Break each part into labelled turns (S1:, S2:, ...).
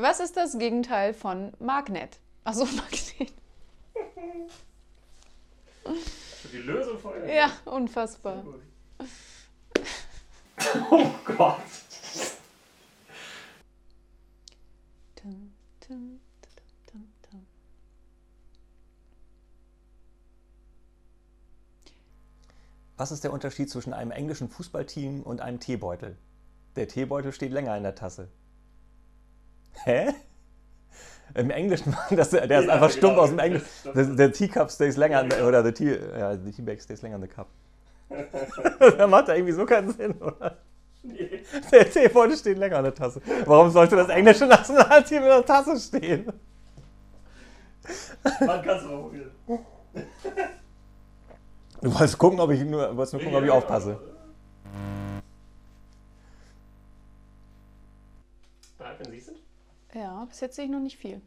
S1: Was ist das Gegenteil von Magnet? Achso, Magnet.
S2: Die Lösung vorher.
S1: Ja, unfassbar.
S2: Oh Gott.
S3: Was ist der Unterschied zwischen einem englischen Fußballteam und einem Teebeutel? Der Teebeutel steht länger in der Tasse. Hä? Im Englischen, das, der ist
S2: Ja,
S3: einfach
S2: genau,
S3: stumpf aus dem Englischen. The, the teacup stays länger,
S2: Ja.
S3: oder the, tea, ja, the teabag stays länger in the cup. das macht ja irgendwie so keinen Sinn, oder?
S2: Nee.
S3: Der Teebeutel steht länger in der Tasse. Warum sollte das englische Nationalteam in der Tasse stehen?
S2: Man kann es auch probieren.
S3: Du wolltest gucken, ob ich nur, wolltest nur gucken, ob ich aufpasse.
S2: Bereit, wenn Sie sind?
S1: Ja, bis jetzt sehe ich noch nicht viel.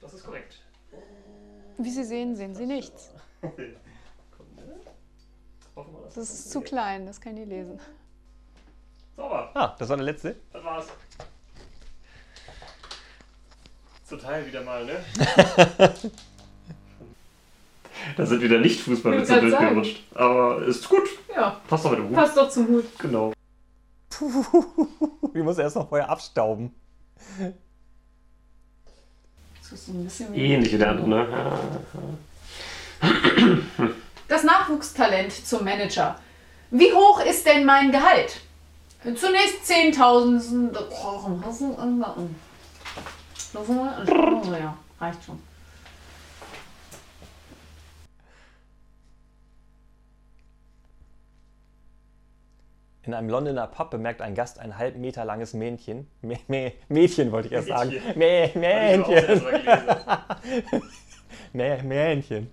S2: Das ist korrekt.
S1: Wie Sie sehen, sehen Sie nichts.
S2: Dass
S1: Das ist zu klein, das kann ich nicht lesen.
S2: Sauber.
S3: Ah, das war der letzte?
S2: Das war's. Teil wieder mal, ne? da sind wieder nicht Fußballwitze durchgerutscht. Aber ist gut.
S1: Ja,
S2: Passt doch mit dem Hut.
S1: passt doch zum Hut.
S2: Genau.
S3: Ich muss erst noch vorher abstauben.
S1: Das ist so ein bisschen
S2: Ähnlich wie der andere, ne?
S1: Das Nachwuchstalent zum Manager. Wie hoch ist denn mein Gehalt? Zunächst 10.000. Ja, reicht schon.
S3: In einem Londoner Pub bemerkt ein Gast ein halb Meter langes Mähnchen. Mä Mä Mädchen wollte ich erst sagen.
S2: Mädchen.
S3: Mä
S2: auch
S3: Mähnchen.
S2: erst mal gelesen.
S3: Mä Mähnchen.